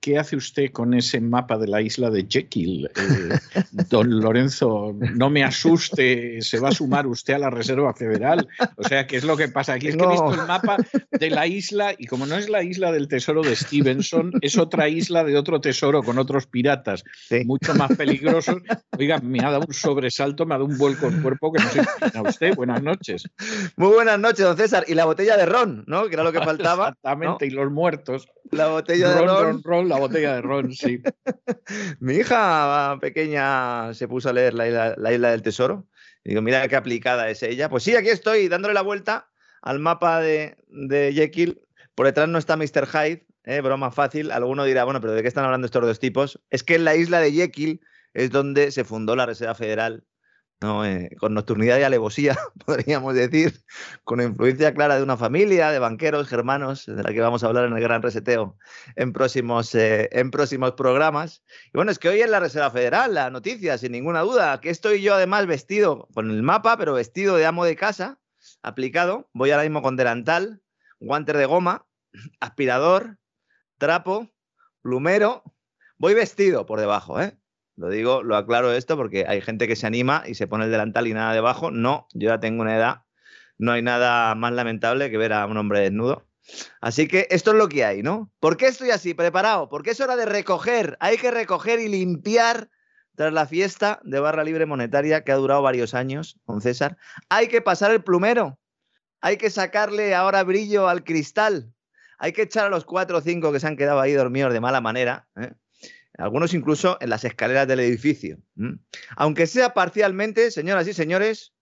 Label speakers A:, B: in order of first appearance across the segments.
A: ¿Qué hace usted con ese mapa de la isla de Jekyll? Eh, don Lorenzo, no me asuste, se va a sumar usted a la Reserva Federal. O sea, ¿qué es lo que pasa? Aquí es que he visto el mapa de la isla y como no es la isla del tesoro de Stevenson, es otra isla de otro tesoro con otros piratas mucho más peligrosos. Oiga, me ha dado un sobresalto, me ha dado un vuelco en cuerpo que no sé a usted. Buenas noches.
B: Muy buenas noches, don César. Y la botella de ron, ¿no? Que era lo que faltaba.
A: Exactamente, y los muertos.
B: La botella de ron.
A: ron la botella de ron, sí.
B: Mi hija pequeña se puso a leer la isla, del tesoro. Y digo, mira qué aplicada es ella. Pues sí, aquí estoy dándole la vuelta al mapa de, de Jekyll. Por detrás no está Mr. Hyde, ¿eh? broma fácil. Alguno dirá, bueno, pero ¿de qué están hablando estos dos tipos? Es que en la isla de Jekyll es donde se fundó la Reserva Federal eh, con nocturnidad y alevosía, podríamos decir, con influencia clara de una familia de banqueros germanos, de la que vamos a hablar en el Gran Reseteo en próximos, eh, en próximos programas. Y bueno, es que hoy en la Reserva Federal, la noticia, sin ninguna duda, que estoy yo además vestido con el mapa, pero vestido de amo de casa, aplicado. Voy ahora mismo con delantal, guantes de goma, aspirador, trapo, plumero. Voy vestido por debajo, ¿eh? Lo digo, lo aclaro esto porque hay gente que se anima y se pone el delantal y nada debajo. No, yo ya tengo una edad. No hay nada más lamentable que ver a un hombre desnudo. Así que esto es lo que hay, ¿no? ¿Por qué estoy así, preparado? Porque es hora de recoger. Hay que recoger y limpiar tras la fiesta de barra libre monetaria que ha durado varios años, con César. Hay que pasar el plumero. Hay que sacarle ahora brillo al cristal. Hay que echar a los cuatro o cinco que se han quedado ahí dormidos de mala manera. ¿eh? Algunos incluso en las escaleras del edificio. Aunque sea parcialmente, señoras y señores,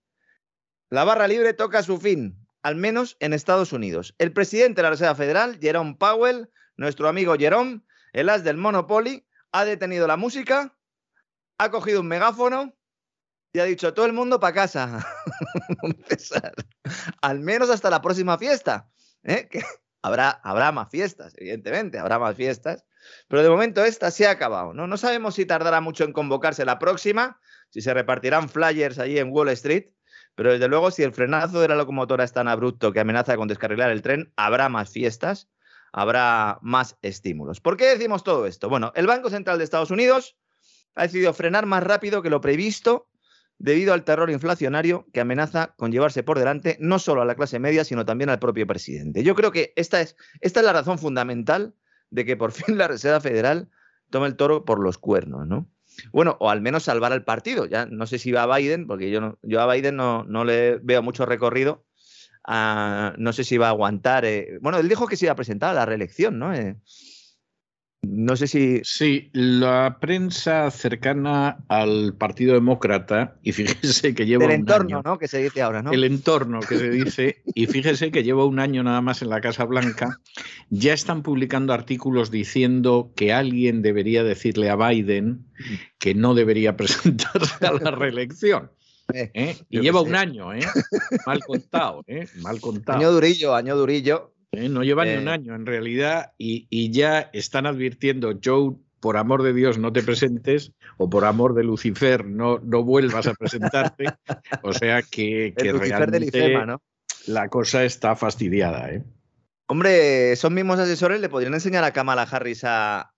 B: la barra libre toca su fin, al menos en Estados Unidos. El presidente de la Reserva Federal, Jerome Powell, nuestro amigo Jerome, el as del Monopoly, ha detenido la música, ha cogido un megáfono y ha dicho todo el mundo para casa. al menos hasta la próxima fiesta. ¿eh? habrá, habrá más fiestas, evidentemente, habrá más fiestas. Pero de momento esta se ha acabado. ¿no? no sabemos si tardará mucho en convocarse la próxima, si se repartirán flyers allí en Wall Street, pero desde luego si el frenazo de la locomotora es tan abrupto que amenaza con descarrilar el tren, habrá más fiestas, habrá más estímulos. ¿Por qué decimos todo esto? Bueno, el Banco Central de Estados Unidos ha decidido frenar más rápido que lo previsto debido al terror inflacionario que amenaza con llevarse por delante no solo a la clase media, sino también al propio presidente. Yo creo que esta es, esta es la razón fundamental de que por fin la Reserva Federal tome el toro por los cuernos, ¿no? Bueno, o al menos salvar al partido. Ya no sé si va a Biden, porque yo, no, yo a Biden no, no le veo mucho recorrido. Ah, no sé si va a aguantar. Eh, bueno, él dijo que se iba a presentar a la reelección, ¿no? Eh, no sé si.
A: Sí, la prensa cercana al Partido Demócrata, y fíjese que lleva.
B: El entorno, ¿no? Que se dice ahora, ¿no?
A: El entorno que se dice, y fíjese que lleva un año nada más en la Casa Blanca, ya están publicando artículos diciendo que alguien debería decirle a Biden que no debería presentarse a la reelección. Eh, ¿eh? Y lleva un año, ¿eh? Mal contado, ¿eh? Mal contado.
B: Año durillo, año durillo.
A: ¿Eh? no lleva ni un eh. año en realidad y, ya están advirtiendo, Joe, por amor de Dios no te presentes o por amor de Lucifer no, no vuelvas a presentarte. o sea que, realmente la cosa está fastidiada. ¿eh?
B: Hombre, esos mismos asesores le podrían enseñar a Kamala Harris a,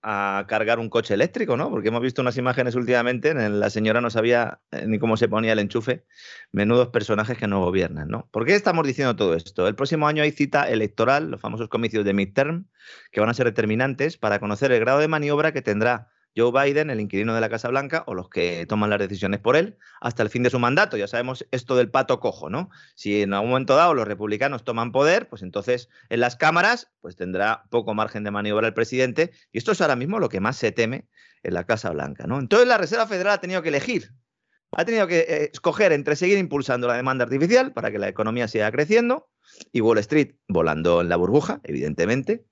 B: cargar un coche eléctrico, ¿no? Porque hemos visto unas imágenes últimamente en la señora no sabía eh, ni cómo se ponía el enchufe. Menudos personajes que no gobiernan, ¿no? ¿Por qué estamos diciendo todo esto? El próximo año hay cita electoral, los famosos comicios de midterm, que van a ser determinantes para conocer el grado de maniobra que tendrá Joe Biden, el inquilino de la Casa Blanca, o los que toman las decisiones por él, hasta el fin de su mandato. Ya sabemos esto del pato cojo, ¿no? Si en algún momento dado los republicanos toman poder, pues entonces en las cámaras pues tendrá poco margen de maniobra el presidente. Y esto es ahora mismo lo que más se teme en la Casa Blanca, ¿no? Entonces la Reserva Federal ha tenido que elegir. Ha tenido que eh, escoger entre seguir impulsando la demanda artificial para que la economía siga creciendo y Wall Street volando en la burbuja, evidentemente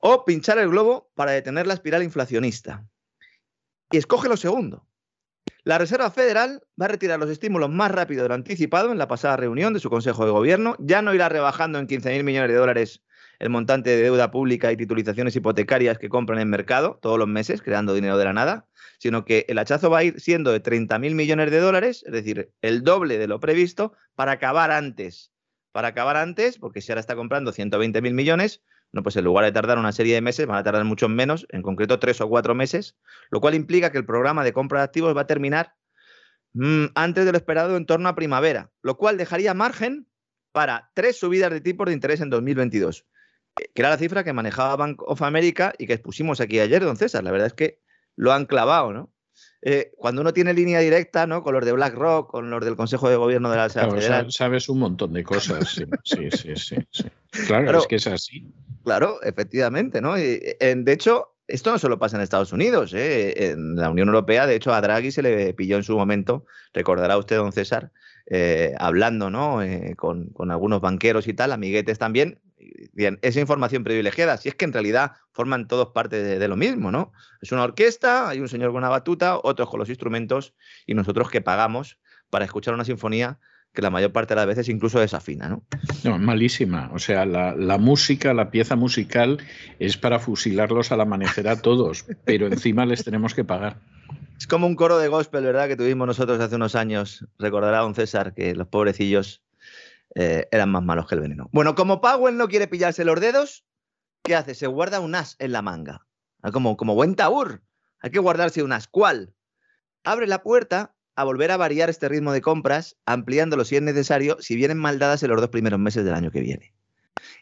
B: o pinchar el globo para detener la espiral inflacionista. Y escoge lo segundo. La Reserva Federal va a retirar los estímulos más rápido de lo anticipado en la pasada reunión de su Consejo de Gobierno. Ya no irá rebajando en 15.000 millones de dólares el montante de deuda pública y titulizaciones hipotecarias que compran en el mercado todos los meses, creando dinero de la nada, sino que el hachazo va a ir siendo de 30.000 millones de dólares, es decir, el doble de lo previsto, para acabar antes. Para acabar antes, porque si ahora está comprando 120.000 millones, no, pues en lugar de tardar una serie de meses, van a tardar mucho menos, en concreto tres o cuatro meses, lo cual implica que el programa de compra de activos va a terminar mm, antes de lo esperado en torno a primavera, lo cual dejaría margen para tres subidas de tipos de interés en 2022, que era la cifra que manejaba Bank of America y que expusimos aquí ayer, don César. La verdad es que lo han clavado, ¿no? Eh, cuando uno tiene línea directa, ¿no? Con los de BlackRock, con los del Consejo de Gobierno de la
A: Federal. Sabes un montón de cosas, sí, sí, sí, sí, Claro, es que es así.
B: Claro, efectivamente, ¿no? de hecho, esto no solo pasa en Estados Unidos, ¿eh? en la Unión Europea, de hecho, a Draghi se le pilló en su momento, recordará usted, don César, eh, hablando, ¿no? con, con algunos banqueros y tal, amiguetes también, bien, esa información privilegiada, si es que en realidad forman todos parte de, lo mismo, ¿no? Es una orquesta, hay un señor con una batuta, otros con los instrumentos y nosotros que pagamos para escuchar una sinfonía que la mayor parte de las veces incluso desafina, ¿no?
A: No, es malísima. O sea, la, la, música, la pieza musical es para fusilarlos al amanecer a todos, pero encima les tenemos que pagar.
B: Es como un coro de gospel, ¿verdad? Que tuvimos nosotros hace unos años. Recordará don César que los pobrecillos eh, eran más malos que el veneno. Bueno, como Powell no quiere pillarse los dedos, ¿qué hace? Se guarda un as en la manga. Ah, como, como buen taur. Hay que guardarse un as. ¿Cuál? Abre la puerta a volver a variar este ritmo de compras, ampliándolo si es necesario, si vienen mal dadas en los dos primeros meses del año que viene.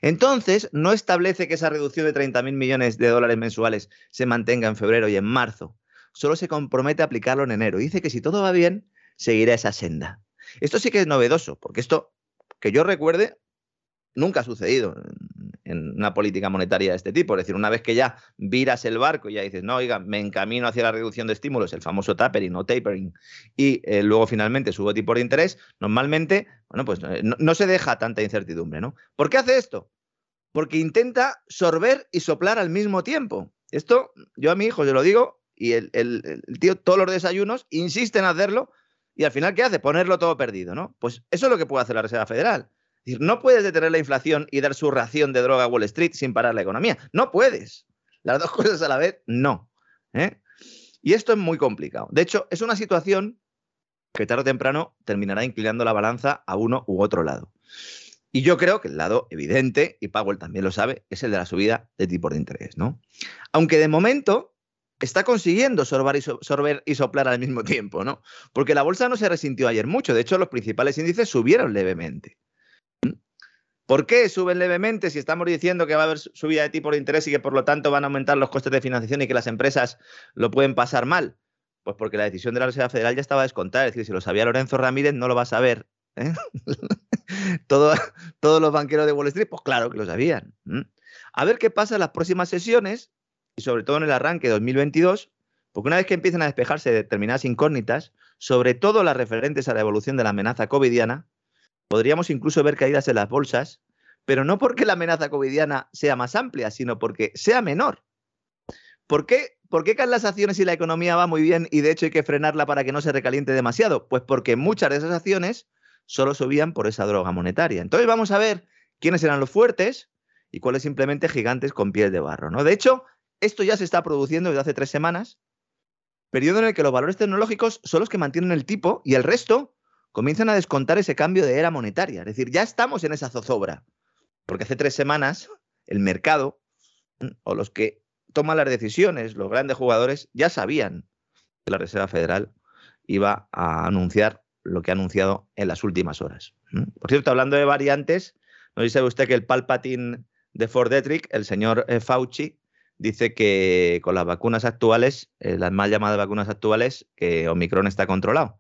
B: Entonces, no establece que esa reducción de 30.000 millones de dólares mensuales se mantenga en febrero y en marzo. Solo se compromete a aplicarlo en enero. Dice que si todo va bien, seguirá esa senda. Esto sí que es novedoso, porque esto que yo recuerde, nunca ha sucedido en una política monetaria de este tipo. Es decir, una vez que ya viras el barco y ya dices, no, oiga, me encamino hacia la reducción de estímulos, el famoso tapering o tapering, y eh, luego finalmente subo tipo de interés, normalmente, bueno, pues eh, no, se deja tanta incertidumbre, ¿no? ¿Por qué hace esto? Porque intenta sorber y soplar al mismo tiempo. Esto, yo a mi hijo se lo digo, y el, tío todos los desayunos insiste en hacerlo, y al final, ¿qué hace? Ponerlo todo perdido, ¿no? Pues eso es lo que puede hacer la Reserva Federal. Es decir, no puedes detener la inflación y dar su ración de droga a Wall Street sin parar la economía. No puedes. Las dos cosas a la vez, no. ¿eh? Y esto es muy complicado. De hecho, es una situación que tarde o temprano terminará inclinando la balanza a uno u otro lado. Y yo creo que el lado evidente, y Powell también lo sabe, es el de la subida de tipos de interés, ¿no? Aunque de momento está consiguiendo sorber y, sorber y soplar al mismo tiempo, ¿no? Porque la bolsa no se resintió ayer mucho, de hecho los principales índices subieron levemente. ¿Mm? ¿Por qué suben levemente si estamos diciendo que va a haber subida de tipo de interés y que por lo tanto van a aumentar los costes de financiación y que las empresas lo pueden pasar mal? Pues porque la decisión de la Reserva Federal ya estaba descontada, es decir, si lo sabía Lorenzo Ramírez no lo va a saber. ¿eh? todos los banqueros de Wall Street, pues claro que lo sabían. A ver qué pasa en las próximas sesiones y sobre todo en el arranque de 2022, porque una vez que empiezan a despejarse determinadas incógnitas, sobre todo las referentes a la evolución de la amenaza covidiana, podríamos incluso ver caídas en las bolsas, pero no porque la amenaza covidiana sea más amplia, sino porque sea menor. ¿Por qué, ¿Por caen las acciones y la economía va muy bien y de hecho hay que frenarla para que no se recaliente demasiado? Pues porque muchas de esas acciones solo subían por esa droga monetaria. Entonces vamos a ver quiénes eran los fuertes y cuáles simplemente gigantes con pies de barro. ¿no? De hecho, esto ya se está produciendo desde hace tres semanas, periodo en el que los valores tecnológicos son los que mantienen el tipo y el resto comienzan a descontar ese cambio de era monetaria. Es decir, ya estamos en esa zozobra. Porque hace tres semanas el mercado o los que toman las decisiones, los grandes jugadores, ya sabían que la Reserva Federal iba a anunciar lo que ha anunciado en las últimas horas. Por cierto, hablando de variantes, no sé si sabe usted que el Palpatine de Ford Detrick, el señor eh, Fauci, dice que con las vacunas actuales, eh, las mal llamadas vacunas actuales, que Omicron está controlado.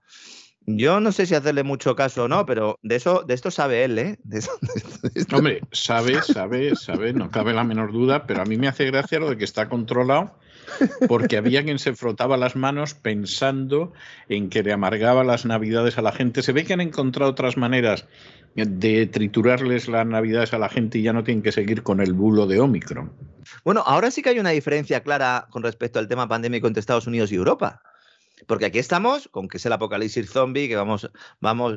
B: Yo no sé si hacerle mucho caso o no, pero de eso, de esto sabe él, ¿eh?
A: Hombre, sabe, sabe, sabe, no cabe la menor duda, pero a mí me hace gracia lo de que está controlado, porque había quien se frotaba las manos pensando en que le amargaba las navidades a la gente. Se ve que han encontrado otras maneras de triturarles las navidades a la gente y ya no tienen que seguir con el bulo de Omicron.
B: Bueno, ahora sí que hay una diferencia clara con respecto al tema pandémico entre Estados Unidos y Europa. Porque aquí estamos con que es el apocalipsis zombie, que vamos,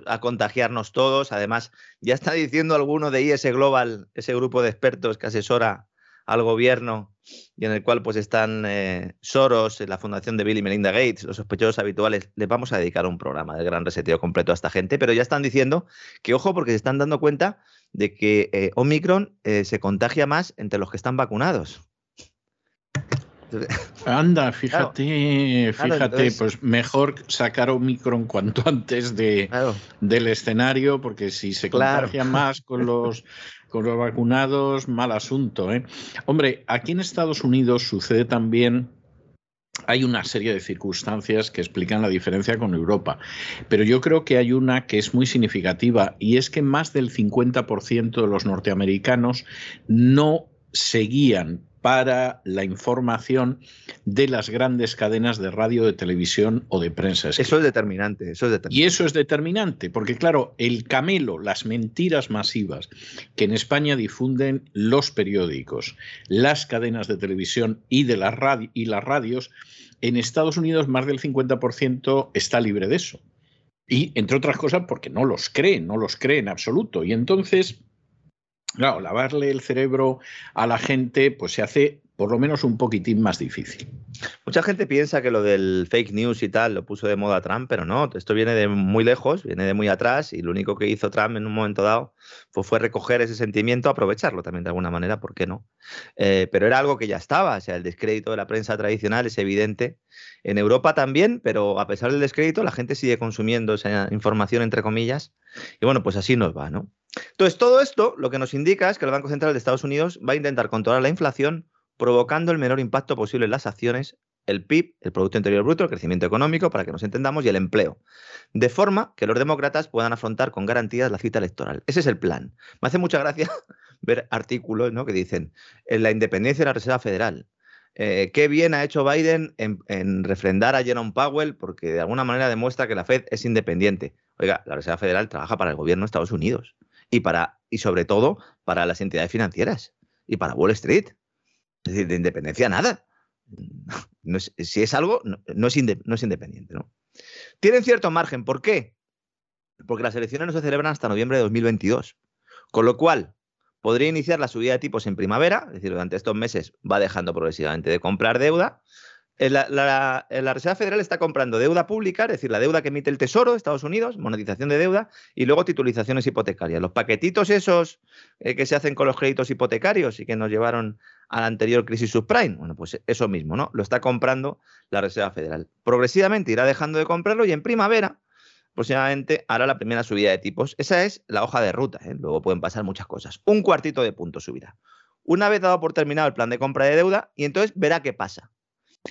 B: a contagiarnos todos. Además, ya está diciendo alguno de IS Global, ese grupo de expertos que asesora al gobierno y en el cual pues están eh, Soros, la fundación de Bill y Melinda Gates, los sospechosos habituales, les vamos a dedicar un programa de gran reseteo completo a esta gente, pero ya están diciendo que ojo porque se están dando cuenta de que eh, Omicron eh, se contagia más entre los que están vacunados.
A: Anda, fíjate, fíjate, pues mejor sacar Omicron cuanto antes de, del escenario, porque si se contagia más con los, con los vacunados, mal asunto. ¿eh? Hombre, aquí en Estados Unidos sucede también hay una serie de circunstancias que explican la diferencia con Europa, pero yo creo que hay una que es muy significativa y es que más del 50% de los norteamericanos no seguían para la información de las grandes cadenas de radio, de televisión o de prensa.
B: Eso es determinante, eso es determinante.
A: Y eso es determinante, porque claro, el camelo, las mentiras masivas que en España difunden los periódicos, las cadenas de televisión y, de la radio, y las radios, en Estados Unidos más del 50% está libre de eso. Y entre otras cosas porque no los creen, no los creen en absoluto. Y entonces Claro, lavarle el cerebro a la gente pues se hace por lo menos un poquitín más difícil.
B: Mucha gente piensa que lo del fake news y tal lo puso de moda Trump, pero no, esto viene de muy lejos, viene de muy atrás y lo único que hizo Trump en un momento dado pues fue recoger ese sentimiento, aprovecharlo también de alguna manera, ¿por qué no? Eh, pero era algo que ya estaba, o sea, el descrédito de la prensa tradicional es evidente. En Europa también, pero a pesar del descrédito, la gente sigue consumiendo esa información, entre comillas, y bueno, pues así nos va, ¿no? Entonces, todo esto lo que nos indica es que el Banco Central de Estados Unidos va a intentar controlar la inflación provocando el menor impacto posible en las acciones, el PIB, el Producto Interior Bruto, el crecimiento económico, para que nos entendamos, y el empleo, de forma que los demócratas puedan afrontar con garantías la cita electoral. Ese es el plan. Me hace mucha gracia ver artículos ¿no? que dicen en la independencia de la Reserva Federal. Eh, qué bien ha hecho Biden en, en, refrendar a Jerome Powell porque de alguna manera demuestra que la Fed es independiente. Oiga, la Reserva Federal trabaja para el gobierno de Estados Unidos y, para, y sobre todo para las entidades financieras y para Wall Street. Es decir, de independencia nada. si es algo, no, es independiente. ¿no? Tienen cierto margen. ¿Por qué? Porque las elecciones no se celebran hasta noviembre de 2022. Con lo cual, podría iniciar la subida de tipos en primavera, es decir, durante estos meses va dejando progresivamente de comprar deuda. La, la, Reserva Federal está comprando deuda pública, es decir, la deuda que emite el Tesoro de Estados Unidos, monetización de deuda, y luego titulizaciones hipotecarias. Los paquetitos esos eh, que se hacen con los créditos hipotecarios y que nos llevaron a la anterior crisis subprime. Bueno, pues eso mismo, ¿no? Lo está comprando la Reserva Federal. Progresivamente irá dejando de comprarlo y en primavera, aproximadamente, hará la primera subida de tipos. Esa es la hoja de ruta, ¿eh? luego pueden pasar muchas cosas. Un cuartito de punto subirá. Una vez dado por terminado el plan de compra de deuda, y entonces verá qué pasa.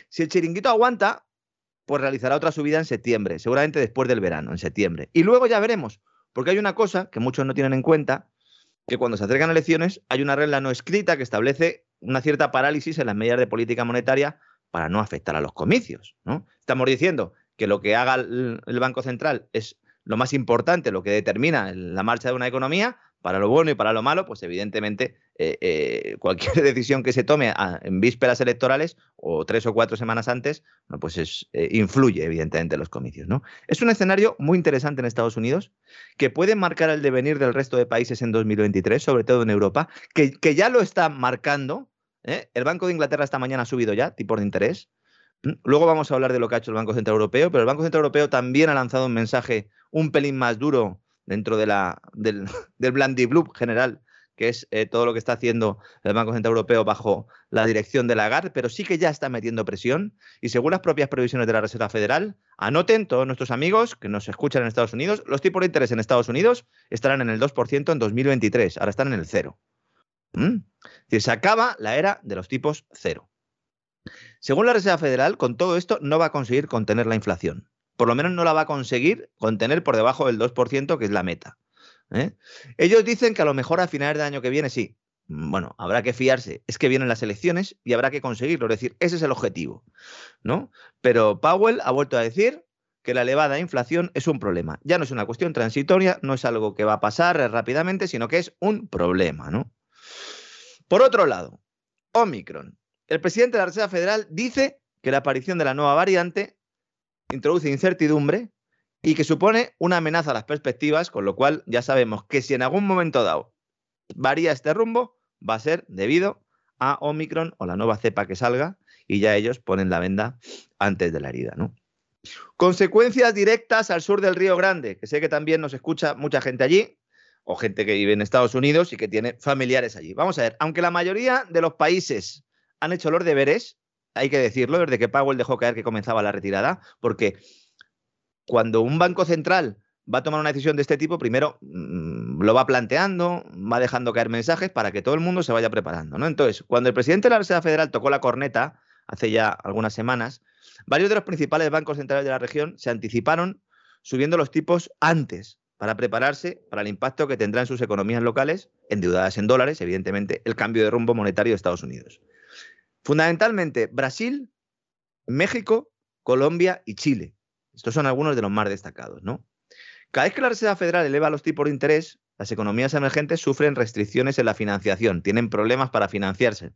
B: Si el chiringuito aguanta, pues realizará otra subida en septiembre, seguramente después del verano, en septiembre. Y luego ya veremos, porque hay una cosa que muchos no tienen en cuenta, que cuando se acercan elecciones hay una regla no escrita que establece una cierta parálisis en las medidas de política monetaria para no afectar a los comicios. ¿no? Estamos diciendo que lo que haga el Banco Central es lo más importante, lo que determina la marcha de una economía, para lo bueno y para lo malo, pues evidentemente eh, eh, cualquier decisión que se tome en vísperas electorales o tres o cuatro semanas antes, pues es, eh, influye evidentemente en los comicios. ¿no? Es un escenario muy interesante en Estados Unidos que puede marcar el devenir del resto de países en 2023, sobre todo en Europa, que, ya lo está marcando. El Banco de Inglaterra esta mañana ha subido ya tipos de interés. Luego vamos a hablar de lo que ha hecho el Banco Central Europeo, pero el Banco Central Europeo también ha lanzado un mensaje un pelín más duro dentro del, del Blue general que es eh, todo lo que está haciendo el Banco Central Europeo bajo la dirección de Lagarde, pero sí que ya está metiendo presión y según las propias previsiones de la Reserva Federal, anoten todos nuestros amigos que nos escuchan en Estados Unidos, los tipos de interés en Estados Unidos estarán en el 2% en 2023, ahora están en el cero. ¿Mm? Es decir, se acaba la era de los tipos cero. Según la Reserva Federal, con todo esto no va a conseguir contener la inflación. Por lo menos no la va a conseguir contener por debajo del 2%, que es la meta. ¿Eh? Ellos dicen que a lo mejor a finales del año que viene sí. Bueno, habrá que fiarse. Es que vienen las elecciones y habrá que conseguirlo. Es decir, ese es el objetivo. ¿no? Pero Powell ha vuelto a decir que la elevada inflación es un problema. Ya no es una cuestión transitoria, no es algo que va a pasar rápidamente, sino que es un problema. ¿no? Por otro lado, Omicron. El presidente de la Reserva Federal dice que la aparición de la nueva variante introduce incertidumbre y que supone una amenaza a las perspectivas, con lo cual ya sabemos que si en algún momento dado varía este rumbo, va a ser debido a Omicron o la nueva cepa que salga y ya ellos ponen la venda antes de la herida, ¿no? Consecuencias directas al sur del Río Grande, que sé que también nos escucha mucha gente allí, o gente que vive en Estados Unidos y que tiene familiares allí. Vamos a ver, aunque la mayoría de los países han hecho los deberes, hay que decirlo, desde que Powell dejó caer que comenzaba la retirada, porque cuando un banco central va a tomar una decisión de este tipo, primero mm, lo va planteando, va dejando caer mensajes para que todo el mundo se vaya preparando. ¿no? Entonces, cuando el presidente de la Reserva Federal tocó la corneta, hace ya algunas semanas, varios de los principales bancos centrales de la región se anticiparon subiendo los tipos antes para prepararse para el impacto que tendrá en sus economías locales, endeudadas en dólares, evidentemente, el cambio de rumbo monetario de Estados Unidos. Fundamentalmente, Brasil, México, Colombia y Chile estos son algunos de los más destacados, ¿no? Cada vez que la Reserva Federal eleva los tipos de interés, las economías emergentes sufren restricciones en la financiación, tienen problemas para financiarse.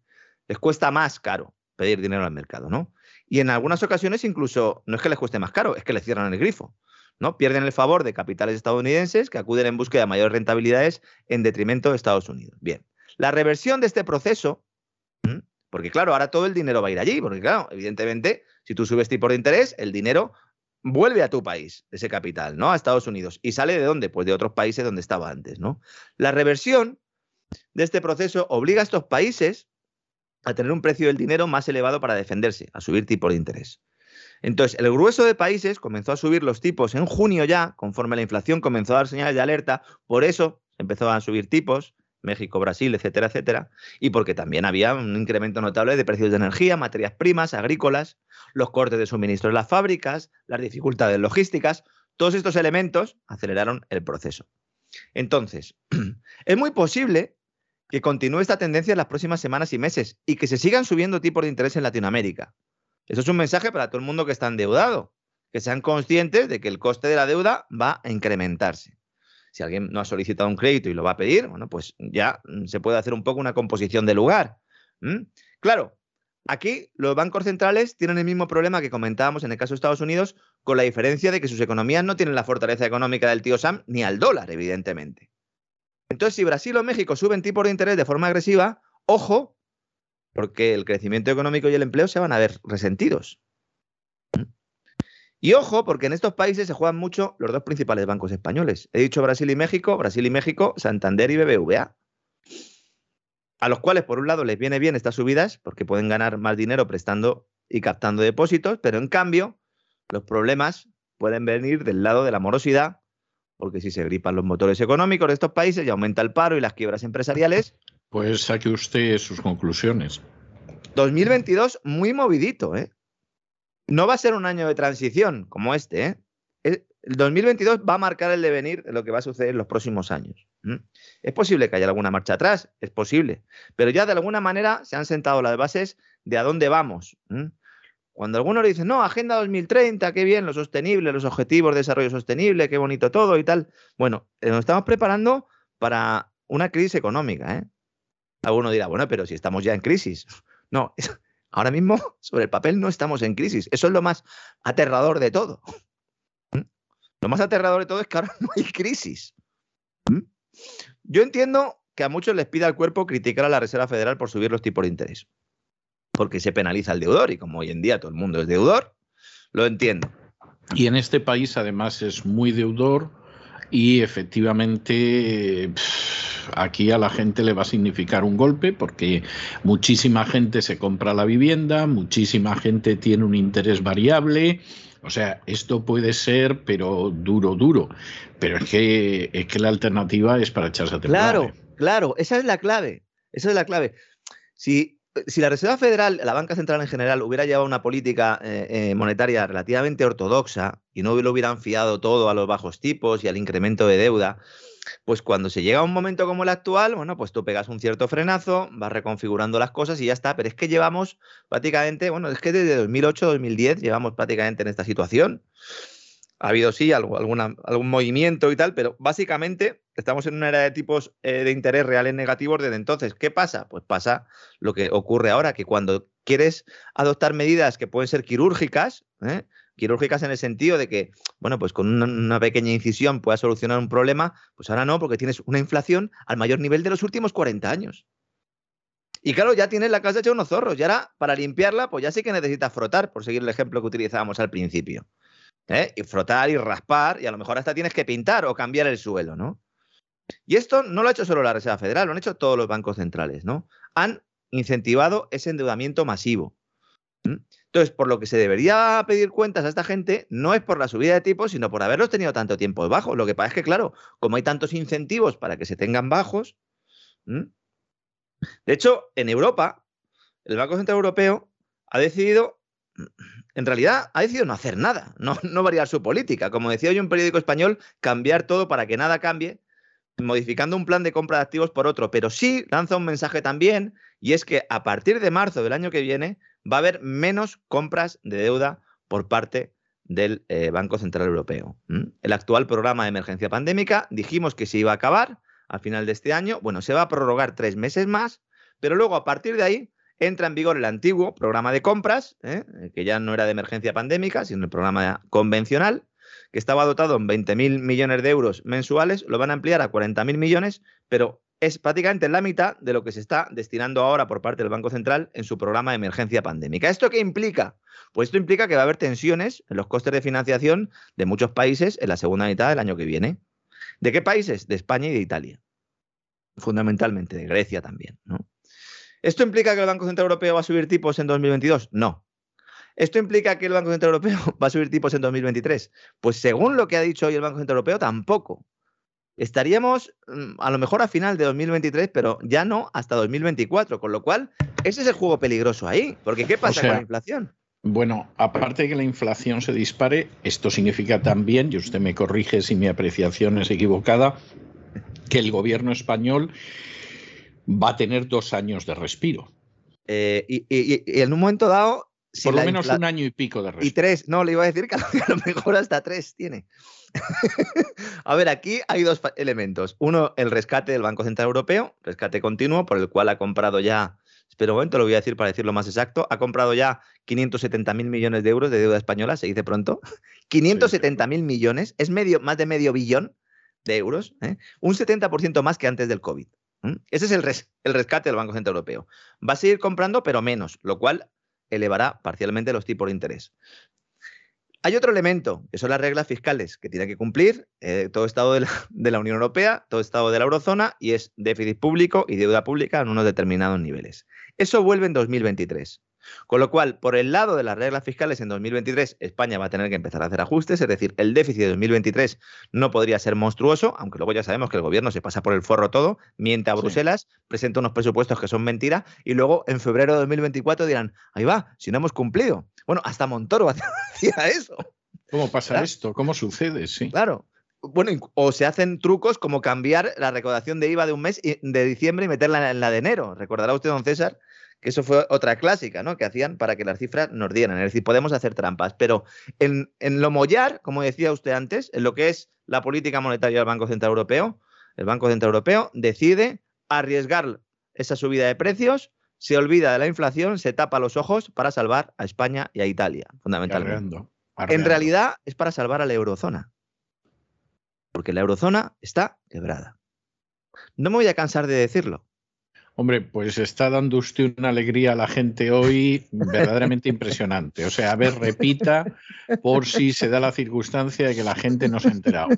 B: Les cuesta más caro pedir dinero al mercado, ¿no? Y en algunas ocasiones incluso no es que les cueste más caro, es que les cierran el grifo, ¿no? Pierden el favor de capitales estadounidenses que acuden en búsqueda de mayores rentabilidades en detrimento de Estados Unidos. Bien, la reversión de este proceso, porque claro, ahora todo el dinero va a ir allí, porque claro, evidentemente, si tú subes tipo de interés, el dinero vuelve a tu país, ese capital, ¿no? A Estados Unidos. ¿Y sale de dónde? Pues de otros países donde estaba antes, ¿no? La reversión de este proceso obliga a estos países a tener un precio del dinero más elevado para defenderse, a subir tipo de interés. Entonces, el grueso de países comenzó a subir los tipos en junio ya, conforme la inflación comenzó a dar señales de alerta, por eso empezó a subir tipos, México, Brasil, etcétera, etcétera, y porque también había un incremento notable de precios de energía, materias primas, agrícolas, los cortes de suministro en las fábricas, las dificultades logísticas, todos estos elementos aceleraron el proceso. Entonces, es muy posible que continúe esta tendencia en las próximas semanas y meses y que se sigan subiendo tipos de interés en Latinoamérica. Eso es un mensaje para todo el mundo que está endeudado, que sean conscientes de que el coste de la deuda va a incrementarse. Si alguien no ha solicitado un crédito y lo va a pedir, bueno, pues ya mm, se puede hacer un poco una composición de lugar. Claro, aquí los bancos centrales tienen el mismo problema que comentábamos en el caso de Estados Unidos, con la diferencia de que sus economías no tienen la fortaleza económica del tío Sam ni al dólar, evidentemente. Entonces, si Brasil o México suben tipos de interés de forma agresiva, ojo, porque el crecimiento económico y el empleo se van a ver resentidos. Y ojo, porque en estos países se juegan mucho los dos principales bancos españoles. He dicho Brasil y México, Brasil y México, Santander y BBVA. A los cuales, por un lado, les viene bien estas subidas porque pueden ganar más dinero prestando y captando depósitos, pero en cambio, los problemas pueden venir del lado de la morosidad, porque si se gripan los motores económicos de estos países y aumenta el paro y las quiebras empresariales.
A: Pues saque usted sus conclusiones.
B: 2022 muy movidito, ¿eh? No va a ser un año de transición como este, ¿eh? El 2022 va a marcar el devenir de lo que va a suceder en los próximos años. Es posible que haya alguna marcha atrás, es posible, pero ya de alguna manera se han sentado las bases de a dónde vamos. Cuando algunos dicen, no, Agenda 2030, qué bien, lo sostenible, los objetivos de desarrollo sostenible, qué bonito todo y tal. Bueno, eh, nos estamos preparando para una crisis económica. ¿eh? Alguno dirá, bueno, pero si estamos ya en crisis. No, Ahora mismo, sobre el papel, no estamos en crisis. Eso es lo más aterrador de todo. ¿Mm? Lo más aterrador de todo es que ahora no hay crisis. ¿Mm? Yo entiendo que a muchos les pida al cuerpo criticar a la Reserva Federal por subir los tipos de interés. Porque se penaliza el deudor y como hoy en día todo el mundo es deudor, lo entiendo.
A: Y en este país además es muy deudor y efectivamente aquí a la gente le va a significar un golpe porque muchísima gente se compra la vivienda, muchísima gente tiene un interés variable. O sea, esto puede ser, pero duro, duro. Pero es que, es que la alternativa es para echarse a
B: temblar. Claro, claro, esa es la clave. Esa es la clave. Si si la Reserva Federal, la banca central en general, hubiera llevado una política eh, eh, monetaria relativamente ortodoxa y no lo hubieran fiado todo a los bajos tipos y al incremento de deuda, pues cuando se llega a un momento como el actual, bueno, pues tú pegas un cierto frenazo, vas reconfigurando las cosas y ya está. Pero es que llevamos prácticamente, bueno, es que desde 2008-2010 llevamos prácticamente en esta situación. Ha habido sí algún movimiento y tal, pero básicamente estamos en una era de tipos eh, de interés reales negativos desde entonces. ¿Qué pasa? Pues pasa lo que ocurre ahora, que cuando quieres adoptar medidas que pueden ser quirúrgicas, ¿eh? Quirúrgicas en el sentido de que, bueno, pues con una, pequeña incisión puedas solucionar un problema, pues ahora no, porque tienes una inflación al mayor nivel de los últimos 40 años. Y claro, ya tienes la casa hecha unos zorros. Y ahora, para limpiarla, pues ya sí que necesitas frotar, por seguir el ejemplo que utilizábamos al principio. ¿eh? Y frotar y raspar, y a lo mejor hasta tienes que pintar o cambiar el suelo, ¿no? Y esto no lo ha hecho solo la Reserva Federal, lo han hecho todos los bancos centrales, ¿no? Han incentivado ese endeudamiento masivo. Entonces, por lo que se debería pedir cuentas a esta gente no es por la subida de tipos, sino por haberlos tenido tanto tiempo bajos. Lo que pasa es que, claro, como hay tantos incentivos para que se tengan bajos. De hecho, en Europa, el Banco Central Europeo ha decidido en realidad ha decidido no hacer nada, no, no variar su política. Como decía hoy un periódico español, cambiar todo para que nada cambie, modificando un plan de compra de activos por otro. Pero sí lanza un mensaje también, y es que a partir de marzo del año que viene va a haber menos compras de deuda por parte del eh, Banco Central Europeo. El actual programa de emergencia pandémica dijimos que se iba a acabar al final de este año. Bueno, se va a prorrogar tres meses más, pero luego a partir de ahí entra en vigor el antiguo programa de compras, ¿eh? que ya no era de emergencia pandémica, sino el programa convencional, que estaba dotado en 20.000 millones de euros mensuales, lo van a ampliar a 40.000 millones, pero es prácticamente la mitad de lo que se está destinando ahora por parte del Banco Central en su programa de emergencia pandémica. ¿Esto qué implica? Pues esto implica que va a haber tensiones en los costes de financiación de muchos países en la segunda mitad del año que viene. ¿De qué países? De España y de Italia. Fundamentalmente, de Grecia también. ¿Esto implica que el Banco Central Europeo va a subir tipos en 2022? No. ¿Esto implica que el Banco Central Europeo va a subir tipos en 2023? Pues según lo que ha dicho hoy el Banco Central Europeo, tampoco. Estaríamos mm, a lo mejor a final de 2023, pero ya no hasta 2024, con lo cual ese es el juego peligroso ahí, porque ¿qué pasa con la inflación?
A: Bueno, aparte de que la inflación se dispare, esto significa también, y usted me corrige si mi apreciación es equivocada, que el gobierno español va a tener dos años de respiro.
B: Eh, y, en un momento dado...
A: Por lo menos un año y pico de respiro.
B: Y tres, no, le iba a decir que a lo mejor hasta tres tiene. a ver, aquí hay dos elementos. Uno, el rescate del Banco Central Europeo, rescate continuo, por el cual ha comprado ya, espero un momento, lo voy a decir para decirlo más exacto, ha comprado ya 570 mil millones de euros de deuda española, se dice pronto. 570 mil millones, es medio, más de medio billón de euros, ¿eh? un 70% más que antes del COVID. Ese es el, el rescate del Banco Central Europeo. Va a seguir comprando, pero menos, lo cual elevará parcialmente los tipos de interés. Hay otro elemento, que son las reglas fiscales que tiene que cumplir eh, todo Estado de la, de la, Unión Europea, todo Estado de la Eurozona, y es déficit público y deuda pública en unos determinados niveles. Eso vuelve en 2023. Con lo cual, por el lado de las reglas fiscales en 2023, España va a tener que empezar a hacer ajustes, es decir, el déficit de 2023 no podría ser monstruoso, aunque luego ya sabemos que el gobierno se pasa por el forro todo, miente a Bruselas, presenta unos presupuestos que son mentira y luego en febrero de 2024 dirán, ahí va, si no hemos cumplido. Bueno, hasta Montoro hacía eso.
A: ¿Cómo pasa esto? ¿Cómo sucede? Sí.
B: Claro. Bueno, o se hacen trucos como cambiar la recaudación de IVA de un mes de diciembre y meterla en la de enero. Recordará usted, don César, que eso fue otra clásica, ¿no? Que hacían para que las cifras nos dieran. Es decir, podemos hacer trampas, pero en, lo mollar, como decía usted antes, en lo que es la política monetaria del Banco Central Europeo, el Banco Central Europeo decide arriesgar esa subida de precios, se olvida de la inflación, se tapa los ojos para salvar a España y a Italia, fundamentalmente. En realidad es para salvar a la eurozona, porque la eurozona está quebrada. No me voy a cansar de decirlo.
A: Hombre, pues está dando usted una alegría a la gente hoy verdaderamente impresionante. O sea, a ver, repita por si se da la circunstancia de que la gente no se ha enterado.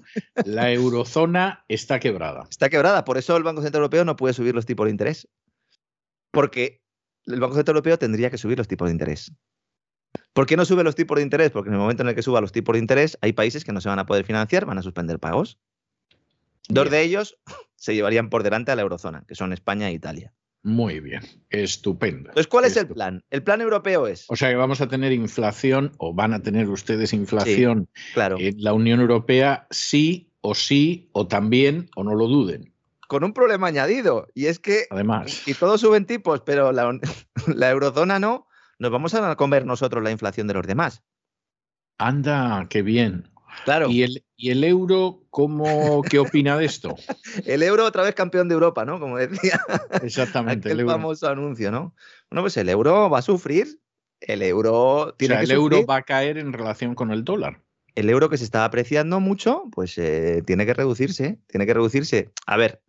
A: La eurozona está quebrada.
B: Está quebrada, por eso el Banco Central Europeo no puede subir los tipos de interés. Porque el Banco Central Europeo tendría que subir los tipos de interés. ¿Por qué no sube los tipos de interés? Porque en el momento en el que suba los tipos de interés, hay países que no se van a poder financiar, van a suspender pagos. Dos de ellos se llevarían por delante a la eurozona, que son España e Italia.
A: Muy bien, estupendo.
B: Entonces, ¿cuál es el plan? El plan europeo es.
A: O sea que vamos a tener inflación, o van a tener ustedes inflación
B: claro.
A: en la Unión Europea, sí o sí, o también, o no lo duden.
B: Con un problema añadido, y es que.
A: Además.
B: Y todos suben tipos, pero la, la eurozona no. Nos vamos a comer nosotros la inflación de los demás.
A: Anda, qué bien.
B: Claro.
A: ¿Y el, y el euro, cómo, qué opina de esto?
B: el euro otra vez campeón de Europa, ¿no? Como decía.
A: Exactamente.
B: el famoso anuncio, ¿no? Bueno, pues el euro va a sufrir. El euro tiene
A: o sea,
B: que
A: el
B: sufrir.
A: euro va a caer en relación con el dólar.
B: El euro que se está apreciando mucho, pues eh, tiene que reducirse. Tiene que reducirse. A ver,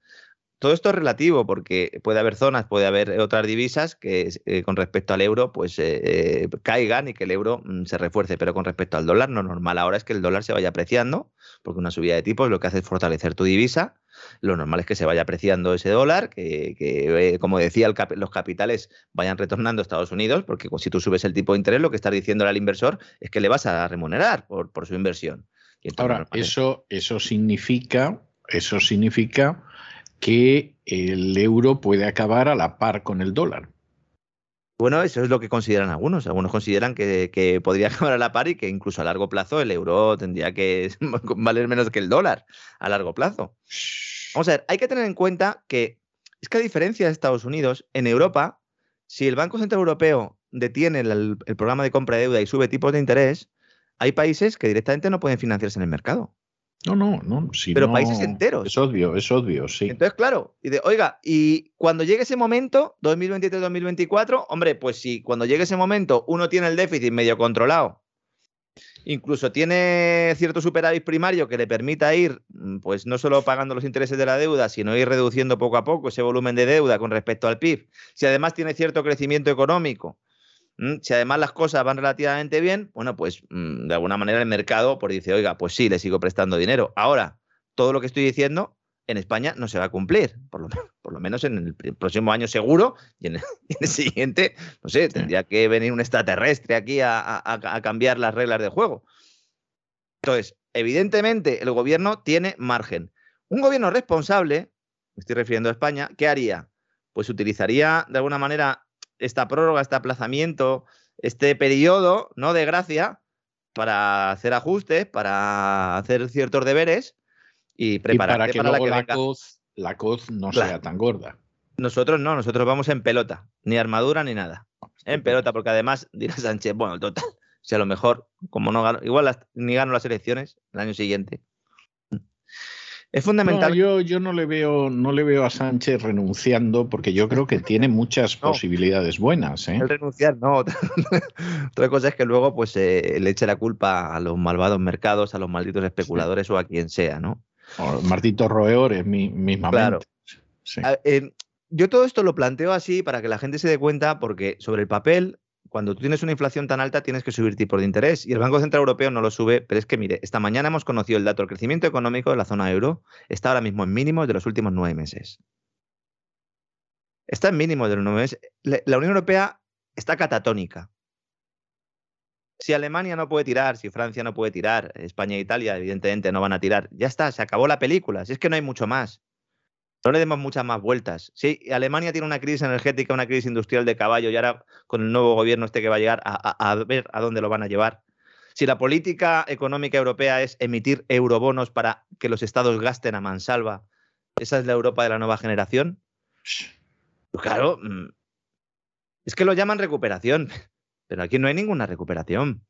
B: todo esto es relativo porque puede haber zonas, puede haber otras divisas que eh, con respecto al euro pues eh, eh, caigan y que el euro mm, se refuerce, pero con respecto al dólar lo normal ahora es que el dólar se vaya apreciando porque una subida de tipos lo que hace es fortalecer tu divisa. Lo normal es que se vaya apreciando ese dólar, que, que eh, como decía, cap los capitales vayan retornando a Estados Unidos, porque si tú subes el tipo de interés, lo que estás diciendo al inversor es que le vas a remunerar por, por su inversión.
A: Y Ahora, eso, eso significa, eso significa que el euro puede acabar a la par con el dólar.
B: Bueno, eso es lo que consideran algunos. Algunos consideran que, podría acabar a la par y que incluso a largo plazo el euro tendría que valer menos que el dólar a largo plazo. Vamos a ver, hay que tener en cuenta que es que a diferencia de Estados Unidos, en Europa, si el Banco Central Europeo detiene el, el programa de compra de deuda y sube tipos de interés, hay países que directamente no pueden financiarse en el mercado.
A: No, no, no. Si
B: pero
A: no,
B: países enteros.
A: Es obvio, es obvio, sí.
B: Entonces, claro, y de, oiga, y cuando llegue ese momento, 2023-2024, hombre, pues si cuando llegue ese momento uno tiene el déficit medio controlado, incluso tiene cierto superávit primario que le permita ir, pues no solo pagando los intereses de la deuda, sino ir reduciendo poco a poco ese volumen de deuda con respecto al PIB, si además tiene cierto crecimiento económico, si además las cosas van relativamente bien, bueno, pues de alguna manera el mercado pues dice, oiga, pues sí, le sigo prestando dinero. Ahora, todo lo que estoy diciendo en España no se va a cumplir, por lo, por lo menos en el próximo año seguro, y en el, en el siguiente, no sé, tendría que venir un extraterrestre aquí a, a, a cambiar las reglas de juego. Entonces, evidentemente, el gobierno tiene margen. Un gobierno responsable, me estoy refiriendo a España, ¿qué haría? Pues utilizaría de alguna manera esta prórroga, este aplazamiento, este periodo ¿no? de gracia para hacer ajustes, para hacer ciertos deberes y preparar
A: para que
B: para
A: luego
B: la,
A: la,
B: que venga.
A: coz, la coz no
B: Claro.
A: sea tan gorda.
B: Nosotros no, nosotros vamos en pelota, ni armadura ni nada. En pelota, porque además dirá Sánchez, bueno, total, si a lo mejor, como no gano, igual las- ni gano las elecciones el año siguiente. Es fundamental.
A: No, yo, yo no le veo, no le veo a Sánchez renunciando porque yo creo que tiene muchas
B: No.
A: posibilidades buenas. ¿eh?
B: El renunciar, no. Otra, cosa es que luego pues eh, le eche la culpa a los malvados mercados, a los malditos especuladores o a quien sea, ¿no?
A: O Martito Roeores mi, mismamente.
B: Claro.
A: Sí.
B: A- eh, yo todo esto lo planteo así para que la gente se dé cuenta, porque sobre el papel, cuando tú tienes una inflación tan alta, tienes que subir tipos de interés. Y el Banco Central Europeo no lo sube, pero es que, mire, esta mañana hemos conocido el dato del crecimiento económico de la zona euro, está ahora mismo en mínimos de los últimos nueve meses. Está en mínimos de los nueve meses. La Unión Europea está catatónica. Si Alemania no puede tirar, si Francia no puede tirar, España e Italia evidentemente no van a tirar, ya está, se acabó la película. Si es que no hay mucho más. No le demos muchas más vueltas. Sí, Alemania tiene una crisis energética, una crisis industrial de caballo y ahora con el nuevo gobierno este que va a llegar a, a- a ver a dónde lo van a llevar. Si la política económica europea es emitir eurobonos para que los estados gasten a mansalva, ¿esa es la Europa de la nueva generación? Pues claro, mm, es que lo llaman recuperación, pero aquí no hay ninguna recuperación.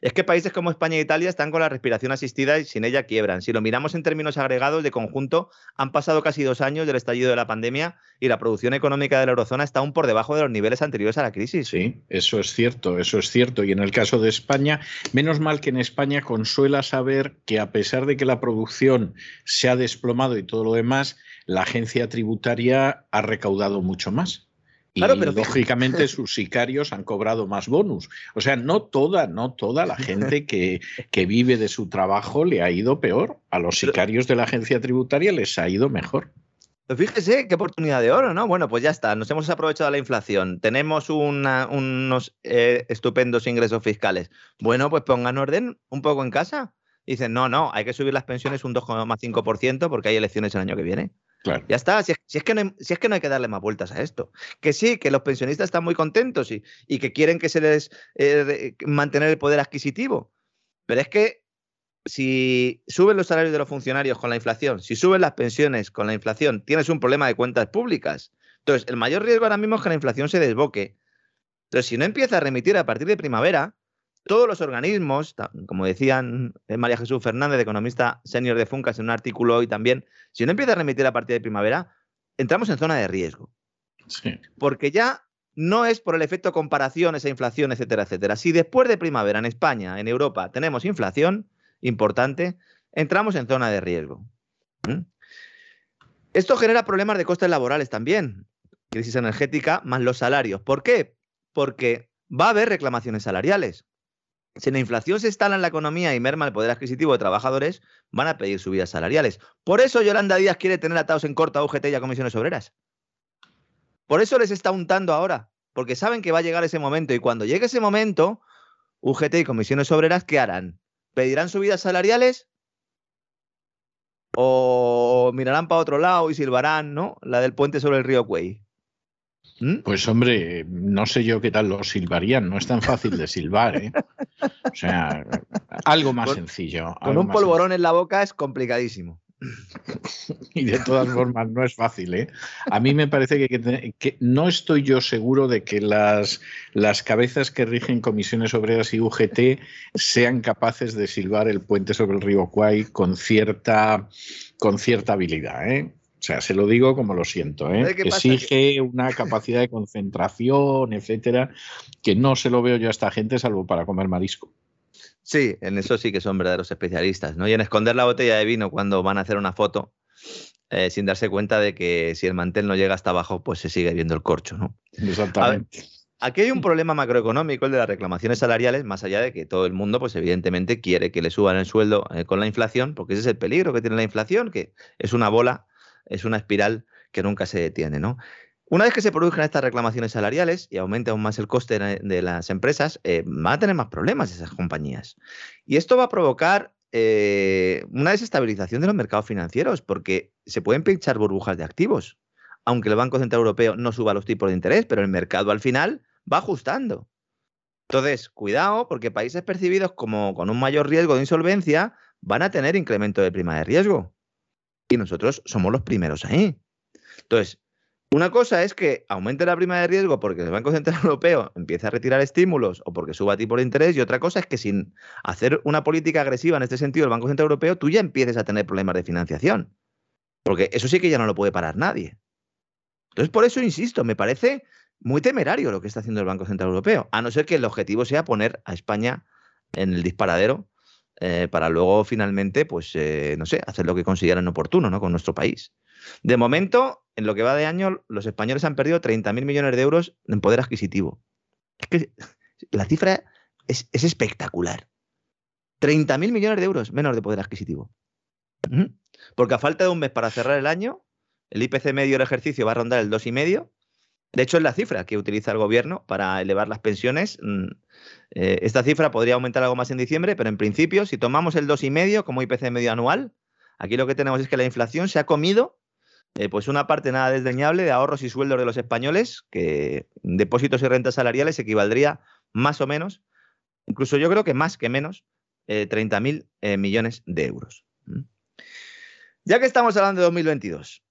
B: Es que países como España e Italia están con la respiración asistida y sin ella quiebran. Si lo miramos en términos agregados de conjunto, han pasado casi dos años del estallido de la pandemia y la producción económica de la eurozona está aún por debajo de los niveles anteriores a la crisis.
A: Sí, eso es cierto, eso es cierto. Y en el caso de España, menos mal que en España consuela saber que a pesar de que la producción se ha desplomado y todo lo demás, la agencia tributaria ha recaudado mucho más. Y lógicamente sus sicarios han cobrado más bonus. O sea, no toda, no toda la gente que, que vive de su trabajo le ha ido peor. A los sicarios de la agencia tributaria les ha ido mejor.
B: fíjese qué oportunidad de oro, ¿no? Bueno, pues ya está, nos hemos aprovechado de la inflación, tenemos unos eh, estupendos ingresos fiscales. Bueno, pues pongan orden un poco en casa. Dicen, no, no, hay que subir las pensiones un 2,5% porque hay elecciones el año que viene. Ya está, si es, que no hay, si es, que no hay, que darle más vueltas a esto. Que sí, que los pensionistas están muy contentos y, y que quieren que se les eh, mantener el poder adquisitivo. Pero es que si suben los salarios de los funcionarios con la inflación, si suben las pensiones con la inflación, tienes un problema de cuentas públicas. Entonces, el mayor riesgo ahora mismo es que la inflación se desboque. Entonces, si no empieza a remitir a partir de primavera, todos los organismos, como decían eh, María Jesús Fernández, economista senior de Funcas, en un artículo hoy también, si no empieza a remitir a partir de primavera, entramos en zona de riesgo. Porque ya no es por el efecto comparación, esa inflación, etcétera, etcétera. Si después de primavera en España, en Europa, tenemos inflación importante, entramos en zona de riesgo. ¿Mm? Esto genera problemas de costes laborales también. Crisis energética más los salarios. ¿Por qué? Porque va a haber reclamaciones salariales. Si la inflación se instala en la economía y merma el poder adquisitivo de trabajadores, van a pedir subidas salariales. Por eso Yolanda Díaz quiere tener atados en corto a UGT y a comisiones obreras. Por eso les está untando ahora, porque saben que va a llegar ese momento y cuando llegue ese momento, UGT y comisiones obreras, ¿qué harán? ¿Pedirán subidas salariales? ¿O mirarán para otro lado y silbarán, ¿no? La del puente sobre el río Cuey.
A: ¿Mm? Pues hombre, no sé yo qué tal lo silbarían, no es tan fácil de silbar, ¿eh? O sea, algo más sencillo.
B: Con un polvorón en la boca es complicadísimo.
A: Y de todas formas no es fácil, ¿eh? A mí me parece que, que, no estoy yo seguro de que las, las cabezas que rigen comisiones obreras y UGT sean capaces de silbar el puente sobre el río Kwai con cierta, con cierta habilidad, ¿eh? O sea, se lo digo como lo siento, ¿eh? Exige una capacidad de concentración, etcétera, que no se lo veo yo a esta gente salvo para comer marisco.
B: Sí, en eso sí que son verdaderos especialistas, ¿no? Y en esconder la botella de vino cuando van a hacer una foto, eh, sin darse cuenta de que si el mantel no llega hasta abajo, pues se sigue viendo el corcho, ¿no?
A: Exactamente.
B: aquí hay un problema macroeconómico, el de las reclamaciones salariales, más allá de que todo el mundo, pues evidentemente, quiere que le suban el sueldo eh, con la inflación, porque ese es el peligro que tiene la inflación, que es una bola es una espiral que nunca se detiene, ¿no? Una vez que se produzcan estas reclamaciones salariales y aumente aún más el coste de las empresas, eh, van a tener más problemas esas compañías. Y esto va a provocar eh, una desestabilización de los mercados financieros, porque se pueden pinchar burbujas de activos. Aunque el Banco Central Europeo no suba los tipos de interés, pero el mercado al final va ajustando. Entonces, cuidado, porque países percibidos como con un mayor riesgo de insolvencia van a tener incremento de prima de riesgo y nosotros somos los primeros ahí. Entonces, una cosa es que aumente la prima de riesgo porque el Banco Central Europeo empiece a retirar estímulos o porque suba tipo de interés y otra cosa es que sin hacer una política agresiva en este sentido el Banco Central Europeo tú ya empieces a tener problemas de financiación. Porque eso sí que ya no lo puede parar nadie. Entonces, por eso insisto, me parece muy temerario lo que está haciendo el Banco Central Europeo, a no ser que el objetivo sea poner a España en el disparadero eh, para luego finalmente, pues, eh, no sé, hacer lo que consideran oportuno ¿no? con nuestro país. De momento, en lo que va de año, los españoles han perdido 30.000 millones de euros en poder adquisitivo. Es que la cifra es, espectacular. 30.000 millones de euros menos de poder adquisitivo. Porque a falta de un mes para cerrar el año, el IPC medio del ejercicio va a rondar el 2,5 de hecho, es la cifra que utiliza el gobierno para elevar las pensiones. Mm, eh, esta cifra podría aumentar algo más en diciembre, pero en principio, si tomamos el 2,5 como IPC medio anual, aquí lo que tenemos es que la inflación se ha comido eh, pues una parte nada desdeñable de ahorros y sueldos de los españoles, que depósitos y rentas salariales equivaldría más o menos, incluso yo creo que más que menos, eh, 30.000 eh, millones de euros. Ya que estamos hablando de 2022,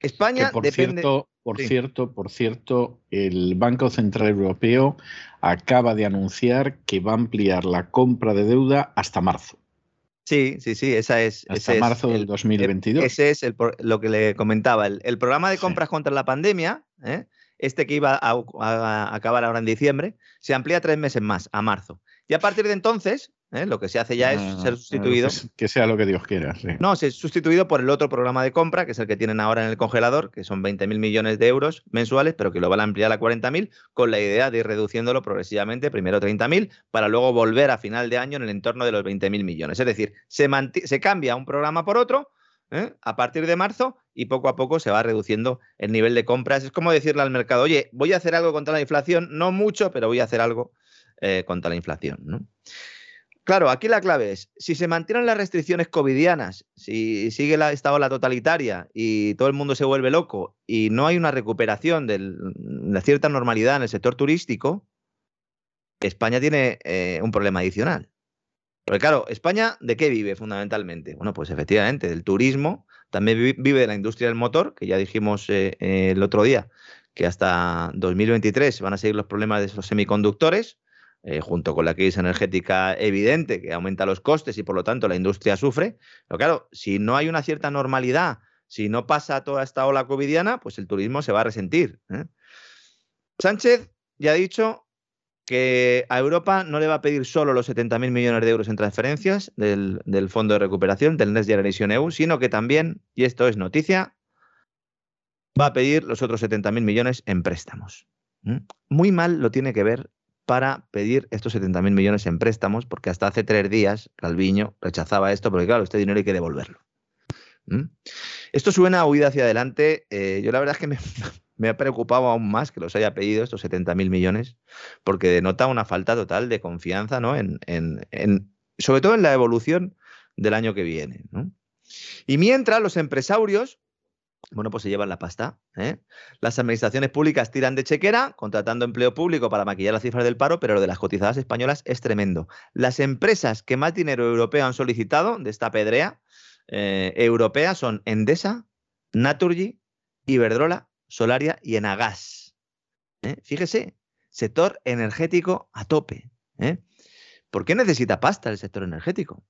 B: España
A: por
B: depende.
A: Cierto, por cierto, por cierto, el Banco Central Europeo acaba de anunciar que va a ampliar la compra de deuda hasta marzo.
B: Sí, sí, sí, esa es.
A: Hasta marzo del 2022.
B: Ese es lo que le comentaba. El, programa de compras contra la pandemia, ¿eh? este que iba a, acabar ahora en diciembre, se amplía tres meses más, a marzo. Y a partir de entonces, ¿eh? lo que se hace ya es
A: Ah,
B: ser sustituido.
A: Que sea lo que Dios quiera. sí.
B: No, se es sustituido por el otro programa de compra, que es el que tienen ahora en el congelador, que son 20.000 millones de euros mensuales, pero que lo van a ampliar a 40.000, con la idea de ir reduciéndolo progresivamente, primero 30.000, para luego volver a final de año en el entorno de los 20.000 millones. Es decir, se, se cambia un programa por otro ¿eh? a partir de marzo y poco a poco se va reduciendo el nivel de compras. Es como decirle al mercado, oye, voy a hacer algo contra la inflación, no mucho, pero voy a hacer algo eh, contra la inflación. ¿no? Claro, aquí la clave es, si se mantienen las restricciones covidianas, si sigue la, esta ola totalitaria y todo el mundo se vuelve loco y no hay una recuperación del- de cierta normalidad en el sector turístico, España tiene eh, un problema adicional. Porque claro, España, ¿de qué vive fundamentalmente? Bueno, pues efectivamente, del turismo, también vi- vive de la industria del motor, que ya dijimos eh, eh, el otro día, que hasta 2023 van a seguir los problemas de los semiconductores, eh, junto con la crisis energética evidente que aumenta los costes y por lo tanto la industria sufre. Pero claro, si no hay una cierta normalidad, si no pasa toda esta ola covidiana, pues el turismo se va a resentir. ¿eh? Sánchez ya ha dicho que a Europa no le va a pedir solo los 70.000 millones de euros en transferencias del, Fondo de Recuperación, del Next Generation EU, sino que también, y esto es noticia, va a pedir los otros 70.000 millones en préstamos. Muy mal lo tiene que ver para pedir estos 70.000 millones en préstamos, porque hasta hace tres días Calviño rechazaba esto, porque claro, este dinero hay que devolverlo. Esto suena a huida hacia adelante. eh, yo la verdad es que me, me ha preocupado aún más que los haya pedido estos 70.000 millones, porque denota una falta total de confianza, ¿no? En, en- en- sobre todo en la evolución del año que viene. Y mientras los empresarios, bueno, pues se llevan la pasta. ¿eh? Las administraciones públicas tiran de chequera, contratando empleo público para maquillar las cifras del paro, pero lo de las cotizadas españolas es tremendo. Las empresas que más dinero europeo han solicitado de esta pedrea eh, europea son Endesa, Naturgy, Iberdrola, Solaria y Enagas. ¿eh? Fíjese, sector energético a tope. ¿Por qué necesita pasta el sector energético?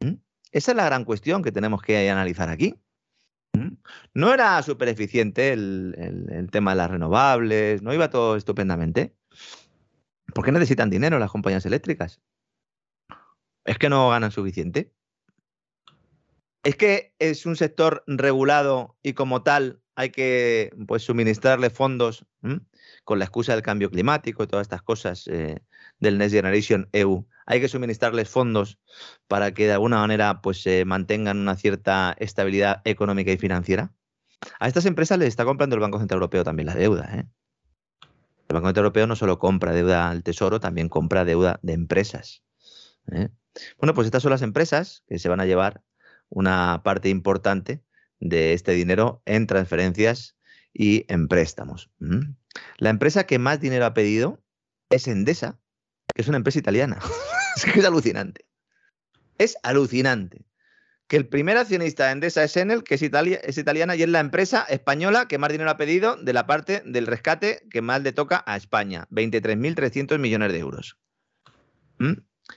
B: ¿Mm? Esa es la gran cuestión que tenemos que analizar aquí. ¿Mm? No era súper eficiente el, tema de las renovables, no iba todo estupendamente. ¿Por qué necesitan dinero las compañías eléctricas? ¿Es que no ganan suficiente? ¿Es que es un sector regulado y como tal hay que pues, suministrarle fondos con la excusa del cambio climático y todas estas cosas eh, del Next Generation EU? Hay que suministrarles fondos para que de alguna manera pues, se mantengan una cierta estabilidad económica y financiera. A estas empresas les está comprando el Banco Central Europeo también la deuda. ¿eh? El Banco Central Europeo no solo compra deuda al Tesoro, también compra deuda de empresas. ¿eh? Bueno, pues estas son las empresas que se van a llevar una parte importante de este dinero en transferencias y en préstamos. La empresa que más dinero ha pedido es Endesa, que es una empresa italiana. es que es alucinante. Es alucinante. Que el primer accionista de Endesa es Enel, que es, Italia, es italiana y es la empresa española que más dinero ha pedido de la parte del rescate que más le toca a España. 23.300 millones de euros. ¿Mm?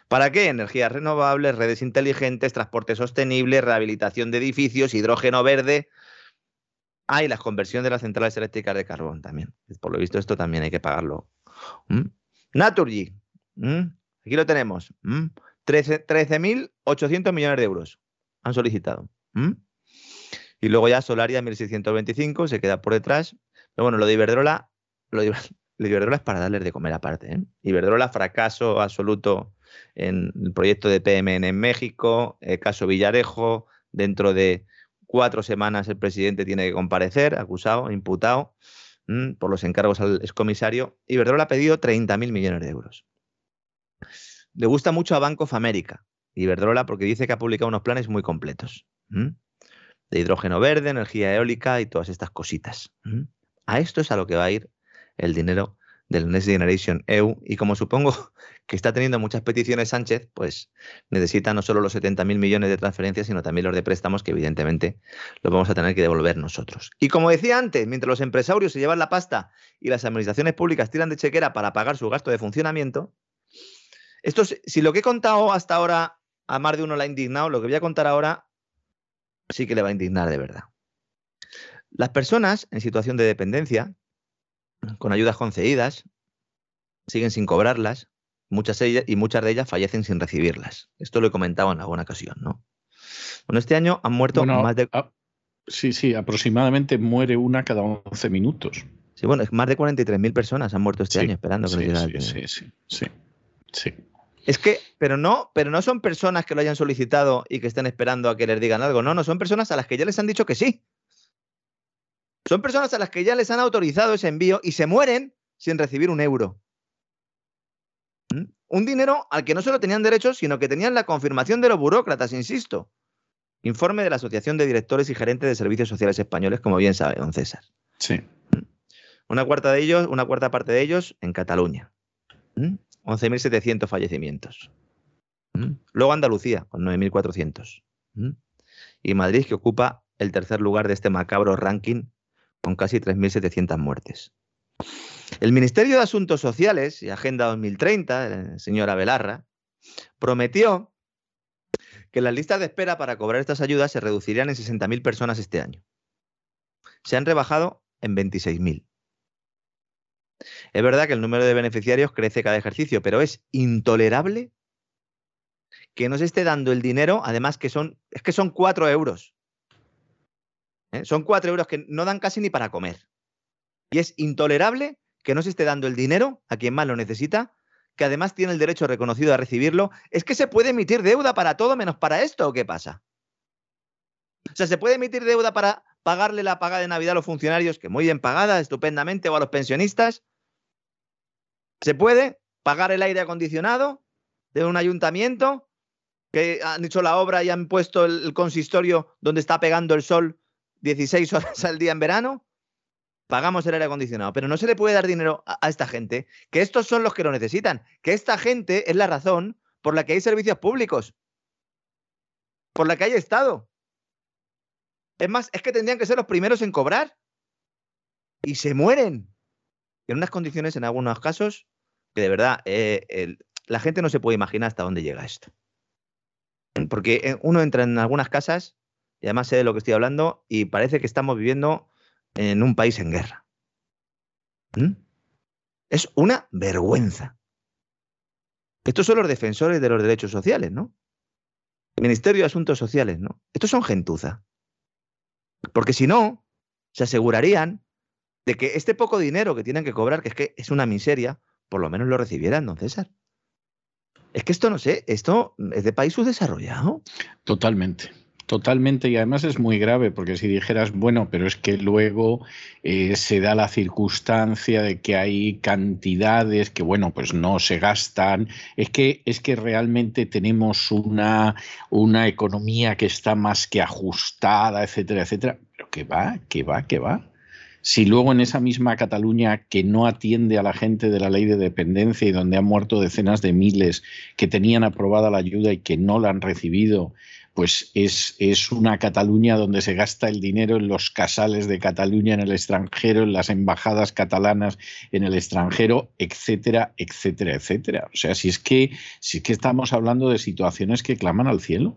B: ¿Para qué? Energías renovables, redes inteligentes, transporte sostenible, rehabilitación de edificios, hidrógeno verde. Ah, y la conversión de las centrales eléctricas de carbón también. Por lo visto, esto también hay que pagarlo. ¿Mm? Naturgy. ¿Mm? Aquí lo tenemos. ¿Mm? 13 13.800 millones de euros han solicitado. Y luego ya Solaria 1.625 se queda por detrás. Pero bueno, lo de Iberdrola, lo de, Iberdrola es para darles de comer aparte. ¿eh? Iberdrola, fracaso absoluto en el proyecto de PMN en México, el caso Villarejo, dentro de cuatro semanas el presidente tiene que comparecer, acusado, imputado por los encargos al excomisario. Iberdrola ha pedido 30.000 millones de euros. Le gusta mucho a Bank of America, Iberdrola, porque dice que ha publicado unos planes muy completos. De hidrógeno verde, energía eólica y todas estas cositas. A esto es a lo que va a ir el dinero del Next Generation EU y como supongo que está teniendo muchas peticiones Sánchez, pues necesita no solo los 70.000 millones de transferencias, sino también los de préstamos que evidentemente los vamos a tener que devolver nosotros. Y como decía antes, mientras los empresarios se llevan la pasta y las administraciones públicas tiran de chequera para pagar su gasto de funcionamiento, esto, si lo que he contado hasta ahora a más de uno la ha indignado, lo que voy a contar ahora sí que le va a indignar de verdad. Las personas en situación de dependencia, con ayudas concedidas, siguen sin cobrarlas, muchas y muchas de ellas fallecen sin recibirlas. Esto lo he comentado en alguna ocasión, ¿no? Bueno, este año han muerto más de...
A: sí, sí, aproximadamente muere una cada 11 minutos.
B: Sí, bueno, más de 43.000 personas han muerto este año esperando que
A: sí, sí, sí, sí, sí.
B: Es que, pero no, pero no son personas que lo hayan solicitado y que estén esperando a que les digan algo. No, no, son personas a las que ya les han dicho que sí. Son personas a las que ya les han autorizado ese envío y se mueren sin recibir un euro. ¿Mm? Un dinero al que no solo tenían derecho, sino que tenían la confirmación de los burócratas, insisto. Informe de la Asociación de Directores y Gerentes de Servicios Sociales Españoles, como bien sabe don César.
A: Sí.
B: ¿Mm? Una cuarta de ellos, una cuarta parte de ellos en Cataluña. 11.700 ¿Mm? fallecimientos. Luego Andalucía, con 9.400. Y Madrid, que ocupa el tercer lugar de este macabro ranking con casi 3.700 muertes. El Ministerio de Asuntos Sociales y Agenda 2030, señora Belarra, prometió que las listas de espera para cobrar estas ayudas se reducirían en 60.000 personas este año. Se han rebajado en 26.000. Es verdad que el número de beneficiarios crece cada ejercicio, pero es intolerable que no se esté dando el dinero, además que son, es que son 4 euros. ¿eh? Son cuatro euros que no dan casi ni para comer. Y es intolerable que no se esté dando el dinero a quien más lo necesita, que además tiene el derecho reconocido a recibirlo. Es que se puede emitir deuda para todo menos para esto, ¿o qué pasa? O sea, se puede emitir deuda para pagarle la paga de Navidad a los funcionarios, que muy bien pagada, estupendamente, o a los pensionistas. Se puede pagar el aire acondicionado de un ayuntamiento que han hecho la obra y han puesto el consistorio donde está pegando el sol 16 horas al día en verano, pagamos el aire acondicionado, pero no se le puede dar dinero a, esta gente, que estos son los que lo necesitan, que esta gente es la razón por la que hay servicios públicos, por la que hay Estado. Es más, es que tendrían que ser los primeros en cobrar y se mueren en unas condiciones, en algunos casos, que de verdad eh, la gente no se puede imaginar hasta dónde llega esto. Porque eh, uno entra en algunas casas y además sé de lo que estoy hablando y parece que estamos viviendo en un país en guerra. ¿Mm? Es una vergüenza. Estos son los defensores de los derechos sociales, ¿no? Ministerio de Asuntos Sociales, ¿no? Estos son gentuza. Porque si no, se asegurarían de que este poco dinero que tienen que cobrar, que es que es una miseria, por lo menos lo recibieran, don César. Es que esto no sé, esto es de país subdesarrollado.
A: Totalmente. Totalmente, y además es muy grave, porque si dijeras, bueno, pero es que luego eh, se da la circunstancia de que hay cantidades que, bueno, pues no se gastan, es que, es que realmente tenemos una, una economía que está más que ajustada, etcétera, etcétera, pero que va, que va, que va. Si luego en esa misma Cataluña que no atiende a la gente de la ley de dependencia y donde han muerto decenas de miles que tenían aprobada la ayuda y que no la han recibido, pues es, es, una Cataluña donde se gasta el dinero en los casales de Cataluña en el extranjero, en las embajadas catalanas en el extranjero, etcétera, etcétera, etcétera. O sea, si es que, si es que estamos hablando de situaciones que claman al cielo.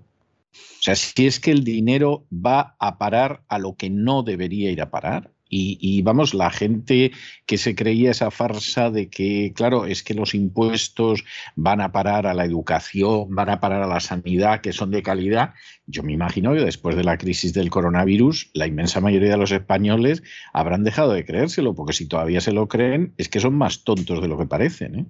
A: O sea, si es que el dinero va a parar a lo que no debería ir a parar. Y, vamos, la gente que se creía esa farsa de que, claro, es que los impuestos van a parar a la educación, van a parar a la sanidad, que son de calidad, yo me imagino que después de la crisis del coronavirus, la inmensa mayoría de los españoles habrán dejado de creérselo, porque si todavía se lo creen, es que son más tontos de lo que parecen. ¿eh?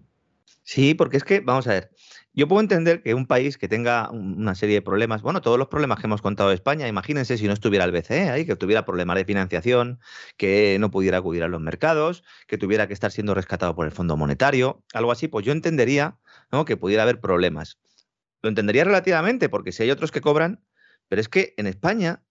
B: Sí, porque es que, vamos a ver, yo puedo entender que un país que tenga una serie de problemas, bueno, todos los problemas que hemos contado de España, imagínense si no estuviera el BCE ahí, que tuviera problemas de financiación, que no pudiera acudir a los mercados, que tuviera que estar siendo rescatado por el Fondo Monetario, algo así, pues yo entendería que pudiera haber problemas. Lo entendería relativamente, porque si hay otros que cobran, pero es que en España,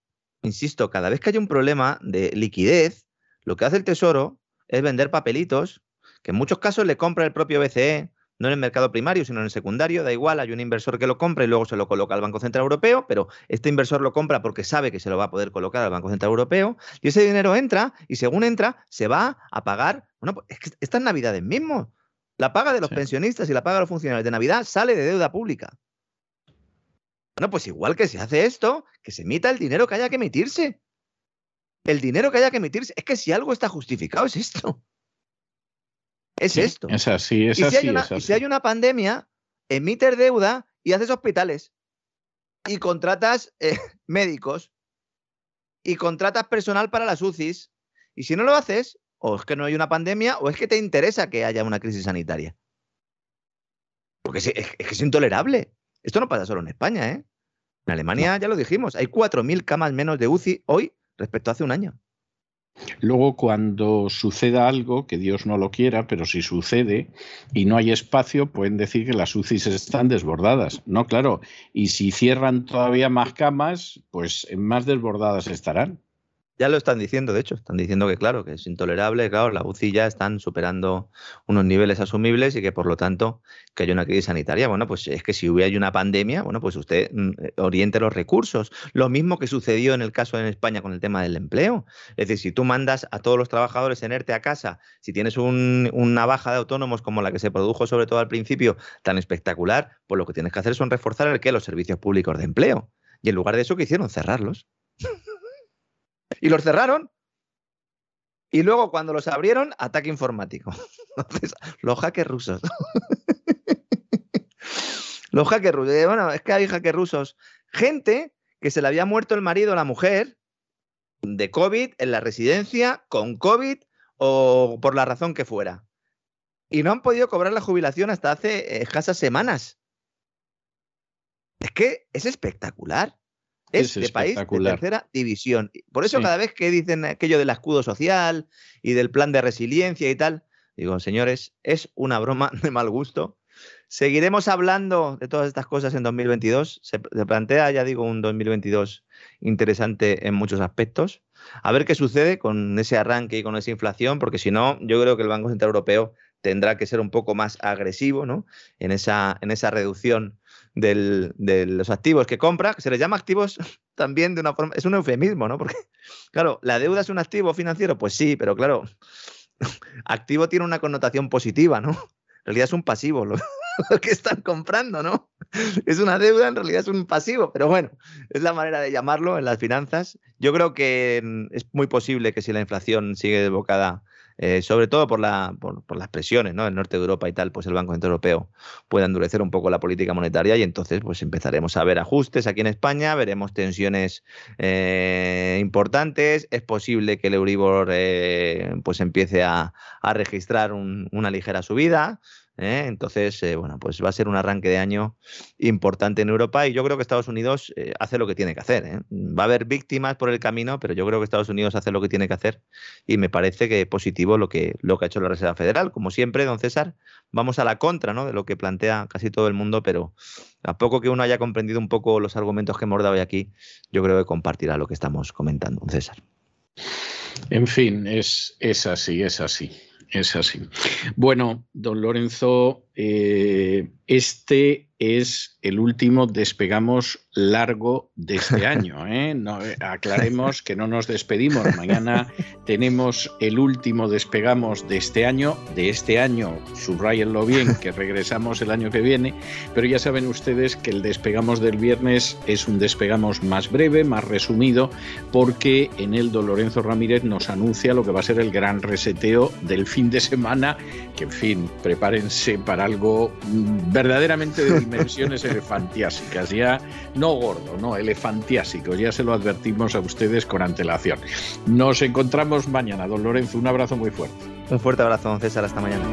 B: insisto, cada vez que hay un problema de liquidez, lo que hace el Tesoro es vender papelitos que en muchos casos le compra el propio BCE, no en el mercado primario, sino en el secundario, da igual, hay un inversor que lo compra y luego se lo coloca al Banco Central Europeo, pero este inversor lo compra porque sabe que se lo va a poder colocar al Banco Central Europeo y ese dinero entra y según entra se va a pagar, bueno, pues es que estas navidades mismo, la paga de los pensionistas y la paga de los funcionarios de Navidad sale de deuda pública. Bueno, pues igual que se hace esto, que se emita el dinero que haya que emitirse. El dinero que haya que emitirse. Es que si algo está justificado es esto. Es esto.
A: Es así, es
B: y
A: así,
B: si hay una,
A: es así.
B: Y si hay una pandemia, emites deuda y haces hospitales. Y contratas eh, médicos. Y contratas personal para las UCIs. Y si no lo haces, o es que no hay una pandemia, o es que te interesa que haya una crisis sanitaria. Porque es, es, es intolerable. Esto no pasa solo en España, ¿eh? En Alemania, ya lo dijimos, hay 4.000 camas menos de UCI hoy respecto a hace un año.
A: Luego, cuando suceda algo, que Dios no lo quiera, pero si sucede y no hay espacio, pueden decir que las UCIs están desbordadas. No, claro. Y si cierran todavía más camas, pues más desbordadas estarán.
B: Ya lo están diciendo, de hecho, están diciendo que claro, que es intolerable, claro, la UCI ya están superando unos niveles asumibles y que por lo tanto que haya una crisis sanitaria. Bueno, pues es que si hubiera una pandemia, bueno, pues usted mm, oriente los recursos. Lo mismo que sucedió en el caso en España con el tema del empleo. Es decir, si tú mandas a todos los trabajadores en ERTE a casa, si tienes un, una baja de autónomos como la que se produjo sobre todo al principio, tan espectacular, pues lo que tienes que hacer son reforzar el que los servicios públicos de empleo. Y en lugar de eso, ¿qué hicieron? Cerrarlos. Y los cerraron. Y luego, cuando los abrieron, ataque informático. Entonces, los hackers rusos. los hackers rusos. Bueno, es que hay hackers rusos. Gente que se le había muerto el marido o la mujer de COVID en la residencia, con COVID o por la razón que fuera. Y no han podido cobrar la jubilación hasta hace escasas semanas. Es que es espectacular es, de país de tercera división. Por eso sí. cada vez que dicen aquello del escudo social y del plan de resiliencia y tal, digo, señores, es una broma de mal gusto. Seguiremos hablando de todas estas cosas en 2022. Se, se plantea, ya digo, un 2022 interesante en muchos aspectos. A ver qué sucede con ese arranque y con esa inflación, porque si no, yo creo que el Banco Central Europeo tendrá que ser un poco más agresivo ¿no? en, esa, en esa reducción del, de los activos que compra, se les llama activos también de una forma, es un eufemismo, ¿no? Porque, claro, la deuda es un activo financiero, pues sí, pero claro, activo tiene una connotación positiva, ¿no? En realidad es un pasivo lo, lo que están comprando, ¿no? Es una deuda, en realidad es un pasivo, pero bueno, es la manera de llamarlo en las finanzas. Yo creo que mm, es muy posible que si la inflación sigue desbocada eh, sobre todo por, la, por, por, las presiones ¿no? del norte de Europa y tal, pues el Banco Central Europeo pueda endurecer un poco la política monetaria y entonces pues empezaremos a ver ajustes aquí en España, veremos tensiones eh, importantes, es posible que el Euribor eh, pues empiece a, a registrar un, una ligera subida. ¿Eh? Entonces, eh, bueno, pues va a ser un arranque de año importante en Europa y yo creo que Estados Unidos eh, hace lo que tiene que hacer. ¿eh? Va a haber víctimas por el camino, pero yo creo que Estados Unidos hace lo que tiene que hacer y me parece que es positivo lo que, lo que ha hecho la Reserva Federal. Como siempre, don César, vamos a la contra ¿no? de lo que plantea casi todo el mundo, pero a poco que uno haya comprendido un poco los argumentos que hemos dado hoy aquí, yo creo que compartirá lo que estamos comentando, don César.
A: En fin, es, es así, es así. Es así. Bueno, don Lorenzo, eh, este es el último despegamos largo de este año. ¿eh? No, aclaremos que no nos despedimos. Mañana tenemos el último despegamos de este año. De este año, subrayenlo bien, que regresamos el año que viene. Pero ya saben ustedes que el despegamos del viernes es un despegamos más breve, más resumido, porque en don Lorenzo Ramírez nos anuncia lo que va a ser el gran reseteo del fin de semana. Que en fin, prepárense para algo verdaderamente de dimensiones elefantiásicas, ya no gordo, no, elefantiásico, ya se lo advertimos a ustedes con antelación. Nos encontramos mañana, don Lorenzo, un abrazo muy fuerte.
B: Un fuerte abrazo, don César, hasta mañana.